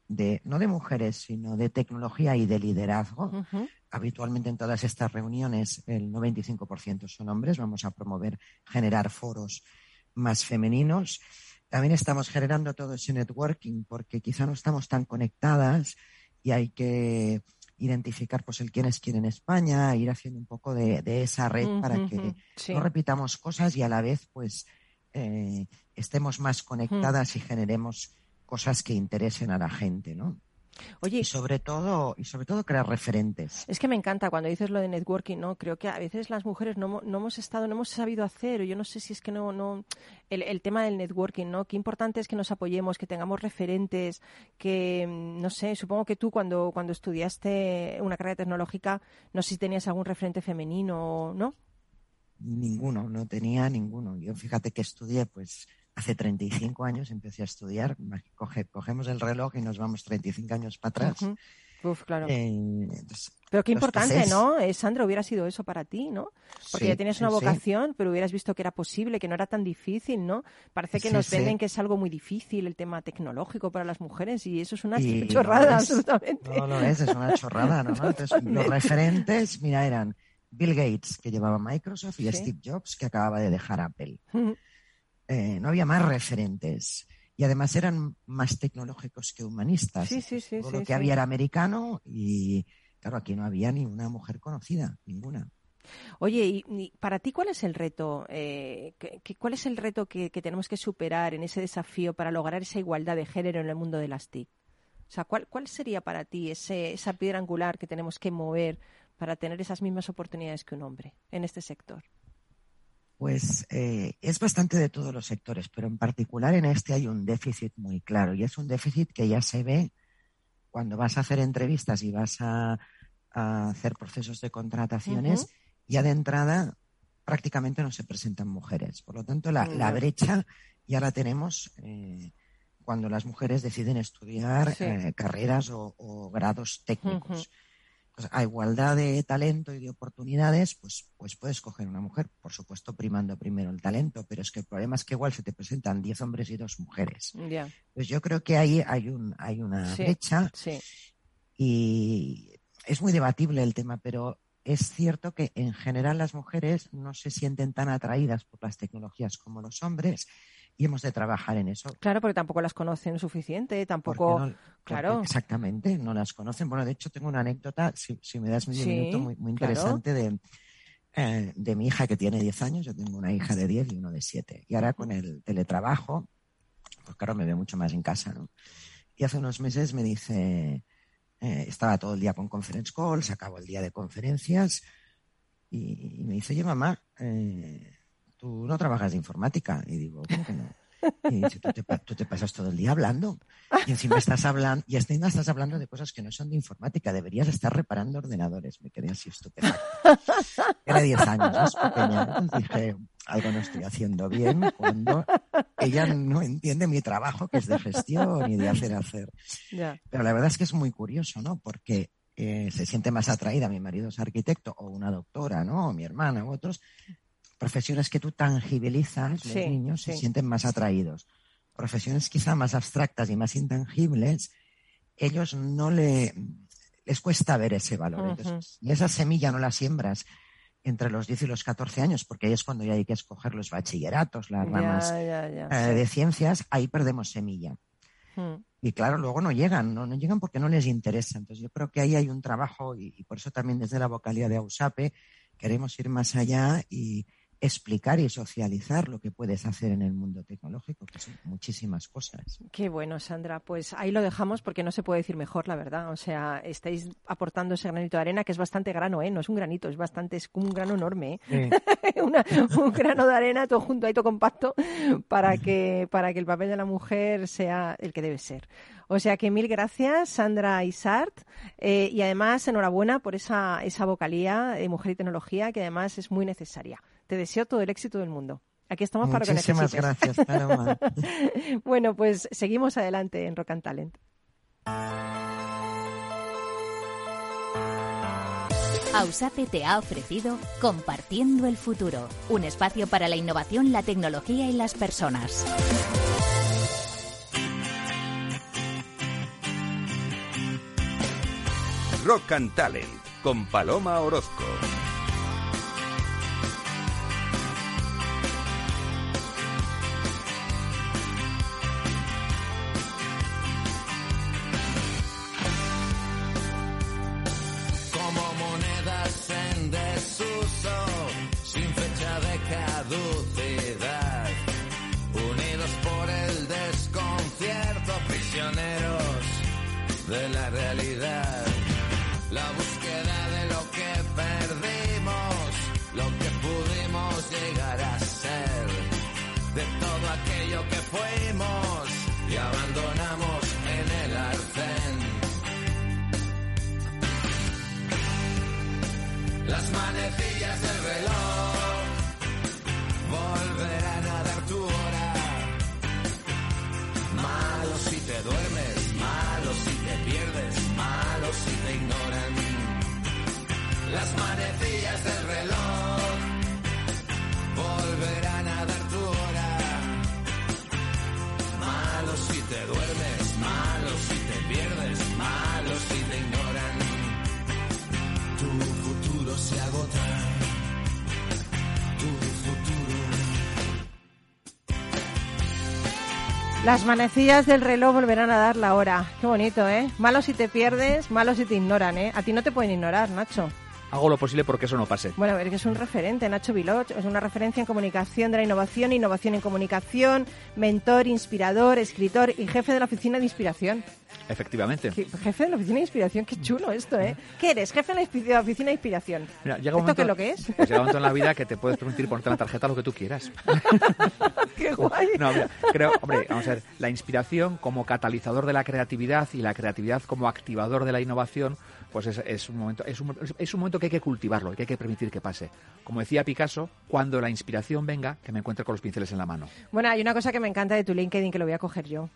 de no de mujeres, sino de tecnología y de liderazgo. Habitualmente en todas estas reuniones el 95% son hombres. Vamos a promover, generar foros más femeninos. También estamos generando todo ese networking porque quizá no estamos tan conectadas y hay que identificar pues el quién es quién en España, ir haciendo un poco de, de esa red para que. Sí. no repitamos cosas y a la vez pues eh, estemos más conectadas y generemos cosas que interesen a la gente, ¿no? Oye, Y sobre todo, y sobre todo crear referentes. Es que me encanta cuando dices lo de networking, ¿no? Creo que a veces las mujeres no, no hemos estado, no hemos sabido hacer, yo no sé si es que no, no, el, el tema del networking, ¿no? Qué importante es que nos apoyemos, que tengamos referentes, que, mm, no sé, supongo que tú cuando, cuando estudiaste una carrera tecnológica, no sé si tenías algún referente femenino, ¿no? Ninguno, no tenía ninguno. Yo fíjate que estudié, pues hace 35 años empecé a estudiar. Coge- cogemos el reloj y nos vamos 35 años para atrás. Uf, claro. Eh, entonces, Pero qué importante, ¿no? Eh, Sandra, hubiera sido eso para ti, ¿no? Porque Sí, ya tienes una sí. vocación, pero hubieras visto que era posible, que no era tan difícil, ¿no? Parece que Sí, nos venden que es algo muy difícil el tema tecnológico para las mujeres y eso es una Y no chorrada, es. absolutamente. No lo es, es una chorrada, ¿no? Entonces, los referentes, mira, eran Bill Gates, que llevaba Microsoft, y. Steve Jobs, que acababa de dejar Apple. Eh, no había más referentes. Y además eran más tecnológicos que humanistas. Sí, sí, sí, Todo sí, lo que sí. había era americano y, claro, aquí no había ni una mujer conocida, ninguna. Oye, y, y para ti, ¿cuál es el reto? eh, que- que- ¿Cuál es el reto que, que tenemos que superar en ese desafío para lograr esa igualdad de género en el mundo de las TIC? O sea, ¿cuál, cuál sería para ti ese, esa piedra angular que tenemos que mover para tener esas mismas oportunidades que un hombre en este sector? Pues eh, es bastante de todos los sectores, pero en particular en este hay un déficit muy claro y es un déficit que ya se ve cuando vas a hacer entrevistas y vas a, a hacer procesos de contrataciones, ya de entrada prácticamente no se presentan mujeres. Por lo tanto, la, brecha ya la tenemos eh, cuando las mujeres deciden estudiar Sí. eh, carreras o, o grados técnicos. Pues, a igualdad de talento y de oportunidades, pues, pues puedes coger una mujer, por supuesto, primando primero el talento, pero es que el problema es que igual se te presentan 10 hombres y dos mujeres. Pues yo creo que ahí hay, un, hay una Sí. brecha sí. y es muy debatible el tema, pero es cierto que en general las mujeres no se sienten tan atraídas por las tecnologías como los hombres y hemos de trabajar en eso. Claro, porque tampoco las conocen suficiente, tampoco... no- claro. exactamente, no las conocen. Bueno, de hecho tengo una anécdota, si, si me das medio Sí, minuto, muy, muy claro. interesante de, eh, de mi hija que tiene 10 años. Yo tengo una hija de 10 y uno de 7. Y ahora con el teletrabajo, pues claro, me ve mucho más en casa, ¿no? Y hace unos meses me dice, eh, estaba todo el día con conference calls, acabo el día de conferencias y, y me dice, oye mamá, eh, tú no trabajas de informática. Y digo, ¿cómo que no? Y dice, tú te, pa- tú te pasas todo el día hablando. Y encima estás hablando, y encima estás hablando de cosas que no son de informática. Deberías estar reparando ordenadores. Me quedé así estupefacta. Era 10 años, más pequeña. Dije, algo no estoy haciendo bien cuando ella no entiende mi trabajo, que es de gestión y de hacer hacer. Pero la verdad es que es muy curioso, ¿no? Porque eh, se siente más atraída, mi marido es arquitecto, o una doctora, ¿no? O mi hermana, u otros. Profesiones que tú tangibilizas, Sí, los niños se sienten más atraídos. Profesiones quizá más abstractas y más intangibles, ellos no le les cuesta ver ese valor. Entonces, y esa semilla no la siembras entre los 10 y los 14 años, porque ahí es cuando ya hay que escoger los bachilleratos, las ramas ya, ya, eh, sí. de ciencias, ahí perdemos semilla. Mm. Y claro, luego no llegan, no, no llegan porque no les interesa. Entonces yo creo que ahí hay un trabajo y, y por eso también desde la vocalía de AUSAPE queremos ir más allá y explicar y socializar lo que puedes hacer en el mundo tecnológico, que son muchísimas cosas. Qué bueno, Sandra. Pues ahí lo dejamos porque no se puede decir mejor, la verdad. O sea, estáis aportando ese granito de arena que es bastante grano, ¿eh? No es un granito, es bastante, es como un grano enorme, ¿eh? Una- un grano de arena todo junto ahí, todo compacto, para que, para que el papel de la mujer sea el que debe ser. O sea que mil gracias, Sandra Isart, eh, y además enhorabuena por esa, esa vocalía de Mujer y Tecnología, que además es muy necesaria. Te deseo todo el éxito del mundo. Aquí estamos para lo que Muchísimas necesites. gracias, Paloma. bueno, pues seguimos adelante en Rock and Talent. Ausape te ha ofrecido Compartiendo el Futuro, un espacio para la innovación, la tecnología y las personas. Rock and Talent con Paloma Orozco. Manecillas del reloj volverán a dar tu hora. Malo si te duermes, malo si te pierdes, malo si te ignoran. Tu futuro se agota. Tu futuro. Las manecillas del reloj volverán a dar la hora. Qué bonito, ¿eh? Malo si te pierdes, malo si te ignoran, ¿eh? A ti no te pueden ignorar, Nacho. Hago lo posible porque eso no pase. Bueno, a ver, que es un referente, Nacho Viloch, es una referencia en comunicación de la innovación, innovación en comunicación, mentor, inspirador, escritor y jefe de la oficina de inspiración. Efectivamente. ¿Qué- Jefe de la oficina de inspiración, qué chulo esto, ¿eh? ¿Qué eres? Jefe de la oficina de inspiración. Mira, llega un ¿Esto momento, qué es lo que es? pues llega un momento en la vida que te puedes permitir ponerte en la tarjeta lo que tú quieras. qué guay. No, mira, creo, hombre, vamos a ver, la inspiración como catalizador de la creatividad y la creatividad como activador de la innovación, pues es, un momento, es un, es un momento que hay que cultivarlo que hay que permitir que pase. Como decía Picasso, cuando la inspiración venga, que me encuentre con los pinceles en la mano. Bueno, hay una cosa que me encanta de tu LinkedIn que lo voy a coger yo.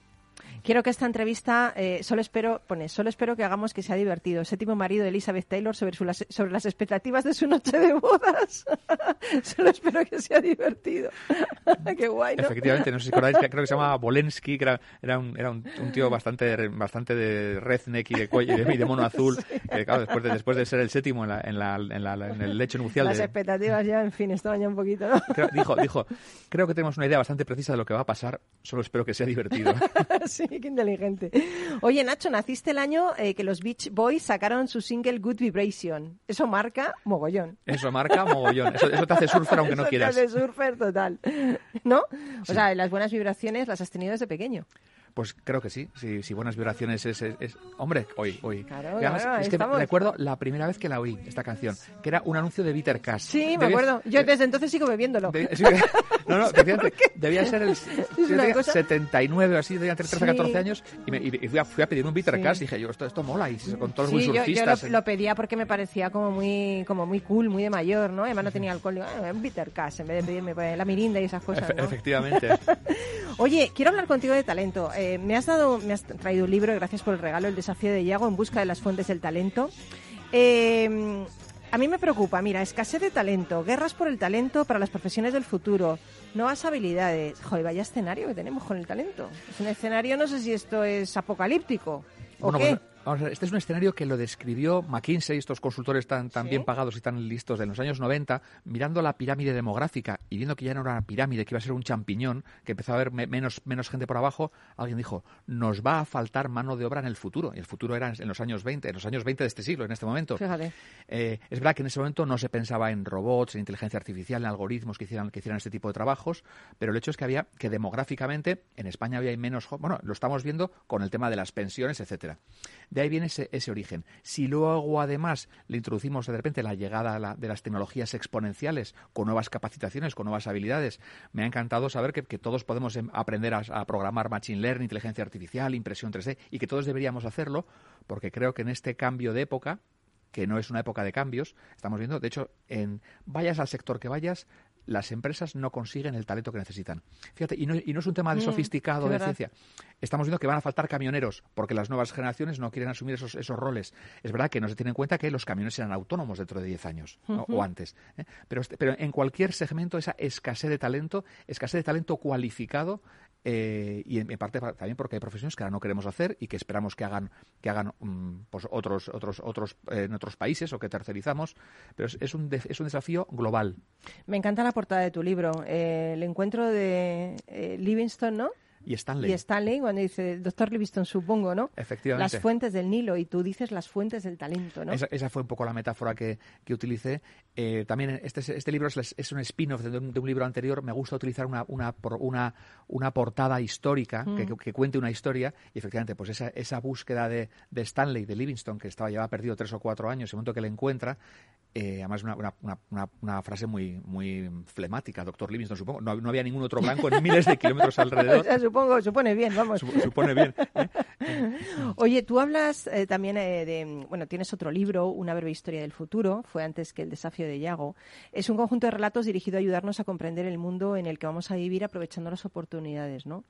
Quiero que esta entrevista, eh, solo espero, pone, solo espero que hagamos que sea divertido. Séptimo marido de Elizabeth Taylor sobre, su- sobre las expectativas de su noche de bodas. solo espero que sea divertido. Qué guay, ¿no? Efectivamente, no sé si acordáis que creo que se llamaba Bolensky, que era, era, un, era un, un tío bastante, bastante de redneck y de, cuello, y de, y de mono azul, que claro, después de, después de ser el séptimo en, la, en, la, en, la- en el lecho nupcial Las de, expectativas ya, en fin, estaban ya un poquito, ¿no? Creo- dijo, dijo, creo que tenemos una idea bastante precisa de lo que va a pasar, solo espero que sea divertido. sí, qué inteligente. Oye, Nacho, naciste el año eh, que los Beach Boys sacaron su single Good Vibration. Eso marca mogollón. Eso marca mogollón, eso, eso te hace surfer aunque no Eso te quieras. hace surfer total. ¿No? O sea, las buenas vibraciones las has tenido desde pequeño. Pues creo que sí, sí, sí buenas vibraciones es, es- es- hombre, hoy, hoy. Claro, además, claro, es que estamos. recuerdo la primera vez que la oí, esta canción, que era un anuncio de Bitter Cash. Sí, me acuerdo. Yo desde entonces sigo bebiéndolo. Sí, No, no, debía ser el cosa- 79 o así, debía tener 13 o Sí. 14 años y, me, y fui, a, fui a pedir un bitter Sí. y dije yo, esto, esto mola y con todos Sí, muy yo, yo lo, lo pedía porque me parecía como muy como muy cool, muy de mayor, ¿no? Además no tenía alcohol, digo, ah, un bitter cash en vez de pedirme pues, la mirinda y esas cosas. Efectivamente. Oye, quiero hablar contigo de talento. Eh, me has dado, me has traído un libro, gracias por el regalo, El desafío de Iago en busca de las fuentes del talento. Eh, a mí me preocupa, mira, escasez de talento, guerras por el talento para las profesiones del futuro, nuevas habilidades. Joder, vaya escenario que tenemos con el talento. Es un escenario, no sé si esto es apocalíptico o Bueno, qué. Vamos a ver, este es un escenario que lo describió McKinsey, estos consultores tan, tan Sí. bien pagados y tan listos de los años 90, mirando la pirámide demográfica y viendo que ya no era una pirámide, que iba a ser un champiñón, que empezó a haber me- menos, menos gente por abajo, alguien dijo, nos va a faltar mano de obra en el futuro. Y el futuro era en los años 20, en los años 20 de este siglo, en este momento. Fíjate. Eh, es verdad que en ese momento no se pensaba en robots, en inteligencia artificial, en algoritmos que hicieran, que hicieran este tipo de trabajos, pero el hecho es que había que demográficamente en España había menos, bueno, lo estamos viendo con el tema de las pensiones, etcétera. De ahí viene ese, origen. Si luego además le introducimos de repente la llegada de las tecnologías exponenciales con nuevas capacitaciones, con nuevas habilidades, me ha encantado saber que, que todos podemos em, aprender a, a programar machine learning, inteligencia artificial, impresión 3D y que todos deberíamos hacerlo porque creo que en este cambio de época que no es una época de cambios, estamos viendo, de hecho, en vayas al sector que vayas, las empresas no consiguen el talento que necesitan. Fíjate, y no, y no es un tema de Mm, sofisticado, de verdad. ciencia. Estamos viendo que van a faltar camioneros, porque las nuevas generaciones no quieren asumir esos, esos roles. Es verdad que no se tiene en cuenta que los camiones serán autónomos dentro de 10 años, o antes. ¿eh? Pero, este- pero en cualquier segmento, esa escasez de talento, escasez de talento cualificado, eh, y en, parte pa- también porque hay profesiones que ahora no queremos hacer y que esperamos que hagan que hagan mm, pues otros otros otros eh, en otros países o que tercerizamos pero es, es un de- es un desafío global Me encanta la portada de tu libro, eh, el encuentro de eh, Livingston, ¿no? Y Stanley Y Stanley, cuando dice, doctor Livingston, supongo, ¿no? efectivamente Las fuentes del Nilo, y tú dices las fuentes del talento, ¿no? Esa, esa fue un poco la metáfora que, que utilicé. Eh, también este, este libro es, es un spin-off de, un de un libro anterior. Me gusta utilizar una, una, una, una portada histórica que, Mm. que- que cuente una historia. Y efectivamente, pues esa, esa búsqueda de, de Stanley, de Livingston, que estaba llevaba perdido tres o cuatro años, el momento que le encuentra, eh, además una, una, una, frase muy, muy flemática, doctor Livingston, supongo. No, no había ningún otro blanco en miles de kilómetros O alrededor. sea, supongo, supone bien, vamos. Sup- supone bien. Oye, tú hablas eh, también eh, de, bueno, tienes otro libro, Una breve historia del futuro, fue antes que El desafío de Yago. Es un conjunto de relatos dirigido a ayudarnos a comprender el mundo en el que vamos a vivir aprovechando las oportunidades, ¿no?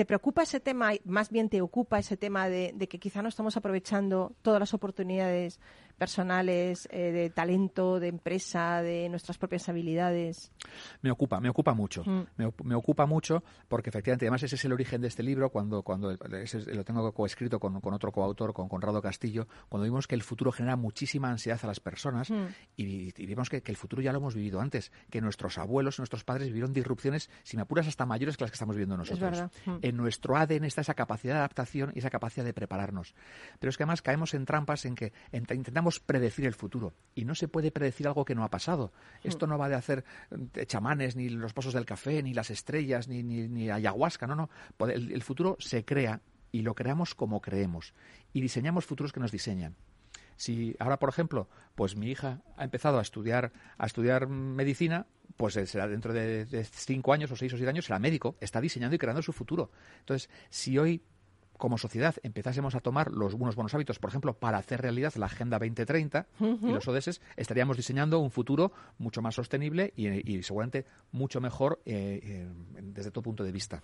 ¿Te preocupa ese tema, más bien te ocupa ese tema de, de que quizá no estamos aprovechando todas las oportunidades personales, eh, de talento, de empresa, de nuestras propias habilidades? Me ocupa, me ocupa mucho. Mm. Me, ocupa mucho porque efectivamente, además ese es el origen de este libro, cuando, cuando ese lo tengo coescrito con, con otro coautor, con Conrado Castillo, cuando vimos que el futuro genera muchísima ansiedad a las personas Mm. y, y vimos que, que el futuro ya lo hemos vivido antes, que nuestros abuelos, nuestros padres vivieron disrupciones, si me apuras, hasta mayores que las que estamos viviendo nosotros. Mm. En nuestro ADN está esa capacidad de adaptación y esa capacidad de prepararnos. Pero es que además caemos en trampas en que ent- intentamos predecir el futuro y no se puede predecir algo que no ha pasado. Esto no va de hacer eh, chamanes, ni los pozos del café, ni las estrellas, ni, ni, ni ayahuasca, no, no. El, el futuro se crea y lo creamos como creemos y diseñamos futuros que nos diseñan. Si ahora, por ejemplo, pues mi hija ha empezado a estudiar a estudiar medicina, pues eh, será dentro de, de cinco años o seis o siete años será médico, está diseñando y creando su futuro. Entonces, si hoy como sociedad empezásemos a tomar los unos buenos hábitos, por ejemplo, para hacer realidad la Agenda 2030 y los ODS, estaríamos diseñando un futuro mucho más sostenible y, y seguramente mucho mejor eh, eh, desde todo punto de vista.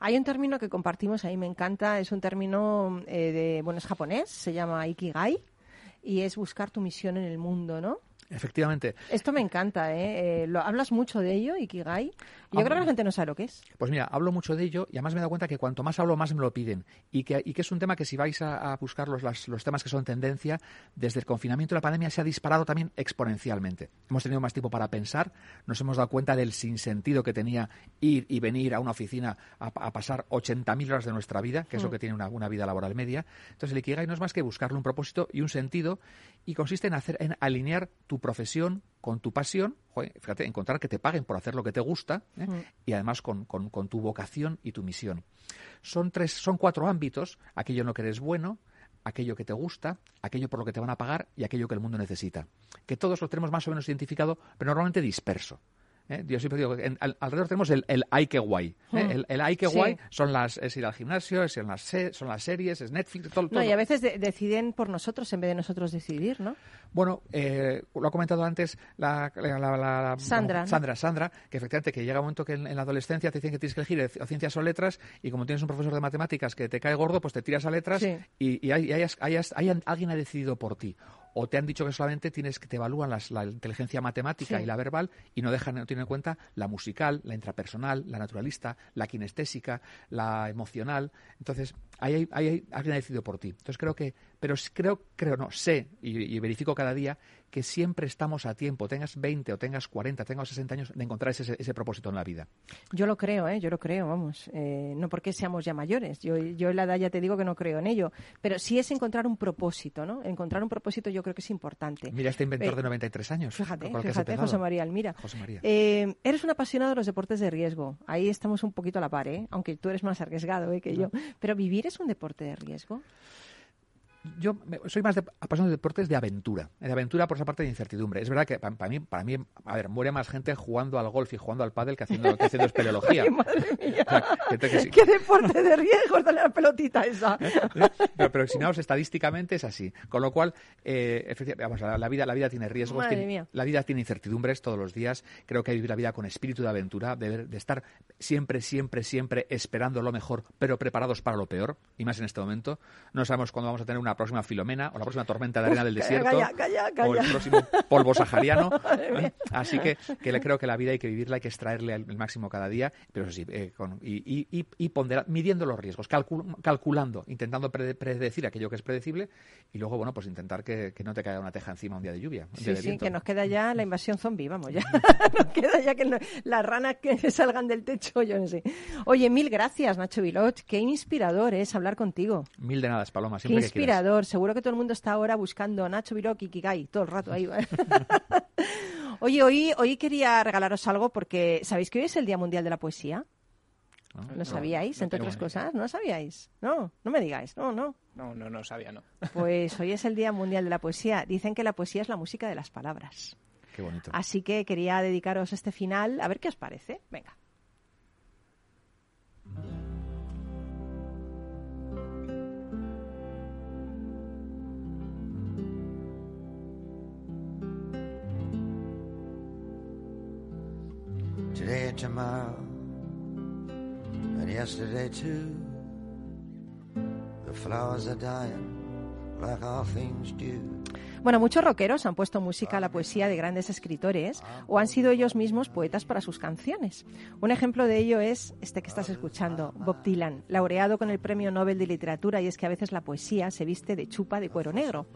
Hay un término que compartimos ahí, me encanta, es un término eh, de, bueno, es japonés, se llama Ikigai y es buscar tu misión en el mundo, ¿no? Efectivamente. Esto me encanta, ¿eh? Eh, lo, hablas mucho de ello, Ikigai. Y yo creo que la gente no sabe lo que es. Pues mira, hablo mucho de ello y además me he dado cuenta que cuanto más hablo, más me lo piden. Y que, y que es un tema que si vais a, a buscar los, las- los temas que son tendencia, desde el confinamiento y la pandemia se ha disparado también exponencialmente. Hemos tenido más tiempo para pensar, nos hemos dado cuenta del sinsentido que tenía ir y venir a una oficina a, a pasar 80.000 horas de nuestra vida, que es lo Mm. que tiene una, una vida laboral media. Entonces el Ikigai no es más que buscarle un propósito y un sentido y consiste en hacer en alinear tu profesión con tu pasión, joder, fíjate, encontrar que te paguen por hacer lo que te gusta ¿eh? Mm. y además con, con- con tu vocación y tu misión. Son tres, son cuatro ámbitos, aquello en lo que eres bueno, aquello que te gusta, aquello por lo que te van a pagar y aquello que el mundo necesita. Que todos lo tenemos más o menos identificado, pero normalmente disperso. ¿Eh? Yo siempre digo que en- al- alrededor tenemos el, el ay que guay. ¿eh? Hmm. El, el ay que Sí. guay son las, es ir al gimnasio, es ir a las son las series, es Netflix, todo, No, todo. y a veces de- deciden por nosotros en vez de nosotros decidir, ¿no? Bueno, eh, lo ha comentado antes la, la- la- la- Sandra, ¿no? Sandra, Sandra, que efectivamente que llega un momento que en, en la adolescencia te dicen que tienes que elegir o ciencias o letras y como tienes un profesor de matemáticas que te cae gordo, pues te tiras a letras Sí. y, y hay- y hayas- hayas- hayan- alguien ha decidido por ti. O te han dicho que solamente tienes que te evalúan las- la inteligencia matemática Sí. y la verbal y no dejan, no tienen en cuenta la musical, la intrapersonal, la naturalista, la kinestésica, la emocional. Entonces, ahí ahí alguien ha decidido por ti. Entonces creo que, pero creo, creo no, sé y verifico cada día que siempre estamos a tiempo, tengas 20 o tengas 40, tengas 60 años, de encontrar ese, ese propósito en la vida. Yo lo creo, ¿eh? Yo lo creo, vamos. Eh, no porque seamos ya mayores. Yo, yo en la edad ya te digo que no creo en ello. Pero sí es encontrar un propósito, ¿no? Encontrar un propósito yo creo que es importante. Mira este inventor Eh, de 93 años. Fíjate, fíjate. José María Almira. José María. Eh, eres un apasionado de los deportes de riesgo. Ahí estamos un poquito a la par, ¿eh? Aunque tú eres más arriesgado ¿eh? que yo. Pero ¿vivir es un deporte de riesgo? Yo soy más de, apasionado de deportes de aventura, de aventura por esa parte de incertidumbre. Es verdad que pa- para mí, para mí, a ver, muere más gente jugando al golf y jugando al pádel que haciendo, que haciendo espeleología. Ay, madre mía. O sea, gente que sí. ¿Qué deporte de riesgo? Dale la pelotita esa. pero, pero si no, estadísticamente es así. Con lo cual, eh, efectivamente, vamos, la, la vida, la vida tiene riesgos, Madre tiene- mía. la vida tiene incertidumbres todos los días. Creo que hay que vivir la vida con espíritu de aventura, de, de estar siempre, siempre, siempre esperando lo mejor, pero preparados para lo peor, y más en este momento. No sabemos cuándo vamos a tener una próxima filomena o la próxima tormenta de arena del desierto calla, calla, o el próximo polvo sahariano. ¿eh? Así que, que le creo que la vida hay que vivirla, hay que extraerle el, el máximo cada día, pero eso sí, eh, con- y, y, y- y pondera- midiendo los riesgos, calcul- calculando, intentando prede- predecir aquello que es predecible y luego, bueno, pues intentar que, que no te caiga una teja encima un día de lluvia. un día Sí, de sí, viento. que nos queda ya la invasión zombie, vamos, ya. nos queda ya que no- las ranas que salgan del techo, yo no sé. Oye, mil gracias, Nacho Viloch. Qué inspirador es hablar contigo. Mil de nada, Paloma, Qué siempre que quieras. Inspirador. Seguro que todo el mundo está ahora buscando Nacho y Kikai todo el rato ahí. ¿vale? Oye, hoy, hoy quería regalaros algo porque ¿sabéis que hoy es el Día Mundial de la Poesía? ¿no? ¿Lo sabíais, no entre otras cosas? ¿No sabíais? No, no me digáis. No, no. No, no, no sabía, no. Pues hoy es el Día Mundial de la Poesía. Dicen que la poesía es la música de las palabras. Qué bonito. Así que quería dedicaros este final. A ver qué os parece. Venga. And tomorrow, and yesterday too. The flowers are dying like all things do. Bueno, muchos rockeros han puesto música a la poesía de grandes escritores o han sido ellos mismos poetas para sus canciones. Un ejemplo de ello es este que estás escuchando, Bob Dylan, laureado con el Premio Nobel de Literatura y es que a veces la poesía se viste de chupa de cuero negro.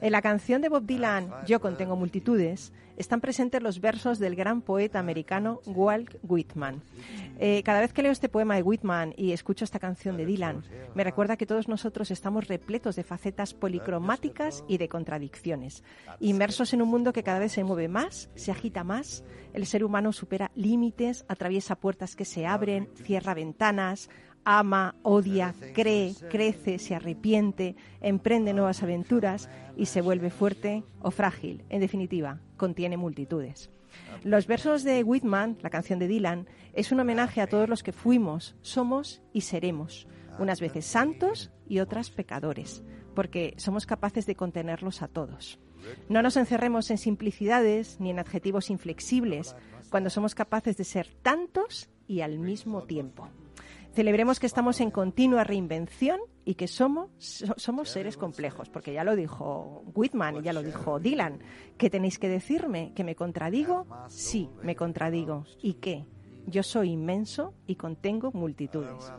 En la canción de Bob Dylan, Yo contengo multitudes, están presentes los versos del gran poeta americano Walt Whitman. Eh, cada vez que leo este poema de Whitman y escucho esta canción de Dylan, me recuerda que todos nosotros estamos repletos de facetas policromáticas y de contradicciones, inmersos en un mundo que cada vez se mueve más, se agita más, el ser humano supera límites, atraviesa puertas que se abren, cierra ventanas, ama, odia, cree, crece, se arrepiente, emprende nuevas aventuras y se vuelve fuerte o frágil. En definitiva, contiene multitudes. Los versos de Whitman, la canción de Dylan, es un homenaje a todos los que fuimos, somos y seremos, unas veces santos y otras pecadores, porque somos capaces de contenerlos a todos. No nos encerremos en simplicidades ni en adjetivos inflexibles, cuando somos capaces de ser tantos y al mismo tiempo. Celebremos que estamos en continua reinvención y que somos, so- somos seres complejos, porque ya lo dijo Whitman y ya lo dijo Dylan. ¿Qué tenéis que decirme? ¿Que me contradigo? Sí, me contradigo. ¿Y qué? Yo soy inmenso y contengo multitudes.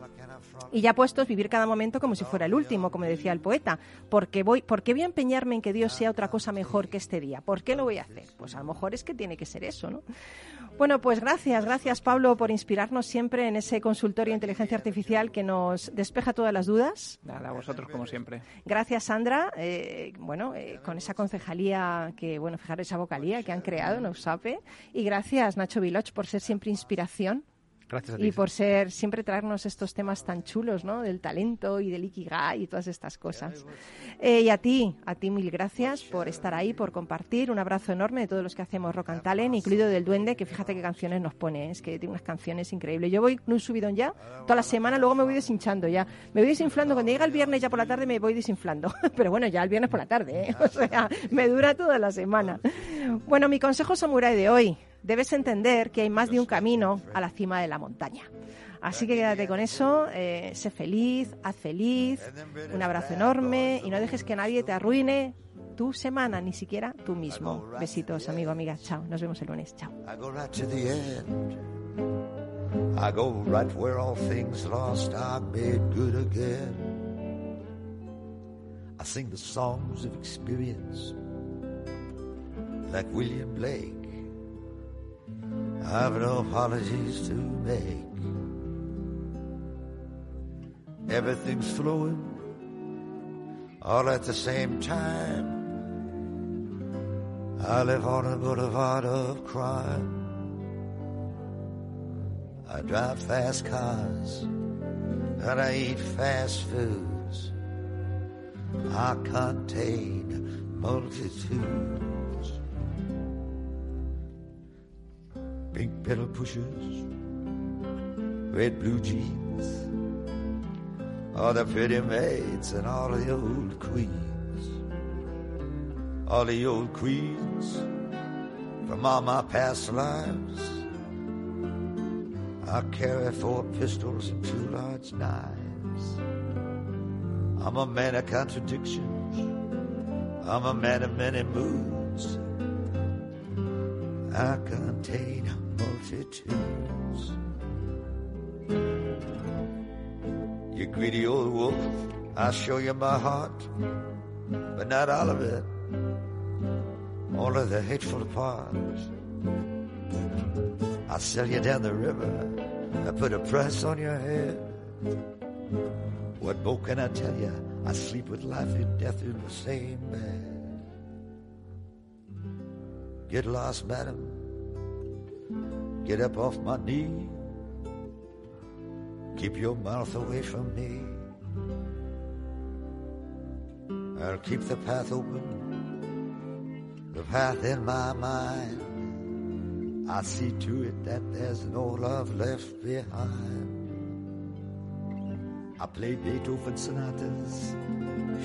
Y ya puestos, vivir cada momento como si fuera el último, como decía el poeta. Porque voy, ¿Por qué voy a empeñarme en que Dios sea otra cosa mejor que este día? ¿Por qué lo voy a hacer? Pues a lo mejor es que tiene que ser eso, ¿no? Bueno, pues gracias, gracias Pablo por inspirarnos siempre en ese consultorio de inteligencia artificial que nos despeja todas las dudas. Nada, a vosotros como siempre. Gracias Sandra, eh, bueno, eh, con esa concejalía que, bueno, fijaros esa vocalía que han creado en USAPE. Y gracias Nacho Viloch por ser siempre inspiración. Gracias a ti. Y por ser, siempre traernos estos temas tan chulos, ¿no? Del talento y del ikigai y todas estas cosas. Eh, y a ti, a ti mil gracias por estar ahí, por compartir. Un abrazo enorme de todos los que hacemos Rock and Talent, incluido del Duende, que fíjate qué canciones nos pone, ¿eh? es que tiene unas canciones increíbles. Yo voy con un subidón ya, toda la semana, luego me voy deshinchando ya. Me voy desinflando, cuando llega el viernes ya por la tarde me voy desinflando. Pero bueno, ya el viernes por la tarde, ¿eh? O sea, me dura toda la semana. Bueno, mi consejo samurai de hoy. Debes entender que hay más de un camino a la cima de la montaña. Así que quédate con eso, eh, sé feliz, haz feliz, un abrazo enorme y no dejes que nadie te arruine tu semana, ni siquiera tú mismo. Besitos, amigo, amiga. Chao. Nos vemos el lunes. Chao. I go right to the end. I go right where all things lost are made good again. I sing the songs of experience like William Blake. I've no apologies to make. Everything's flowing all at the same time. I live on a boulevard of crime. I drive fast cars and I eat fast foods. I contain multitudes. Pink pedal pushers, red blue jeans, all the pretty maids and all the old queens. All the old queens from all my past lives. I carry four pistols and two large knives. I'm a man of contradictions. I'm a man of many moods. I contain multitudes. You greedy old wolf, I'll show you my heart, but not all of it. All of the hateful parts. I'll sell you down the river. I put a price on your head. What more can I tell you? I sleep with life and death in the same bed. Get lost, madam. Get up off my knee. Keep your mouth away from me. I'll keep the path open, the path in my mind. I see to it that there's no love left behind. I play Beethoven sonatas,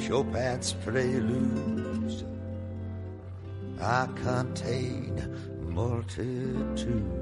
Chopin's preludes. I contain multitudes.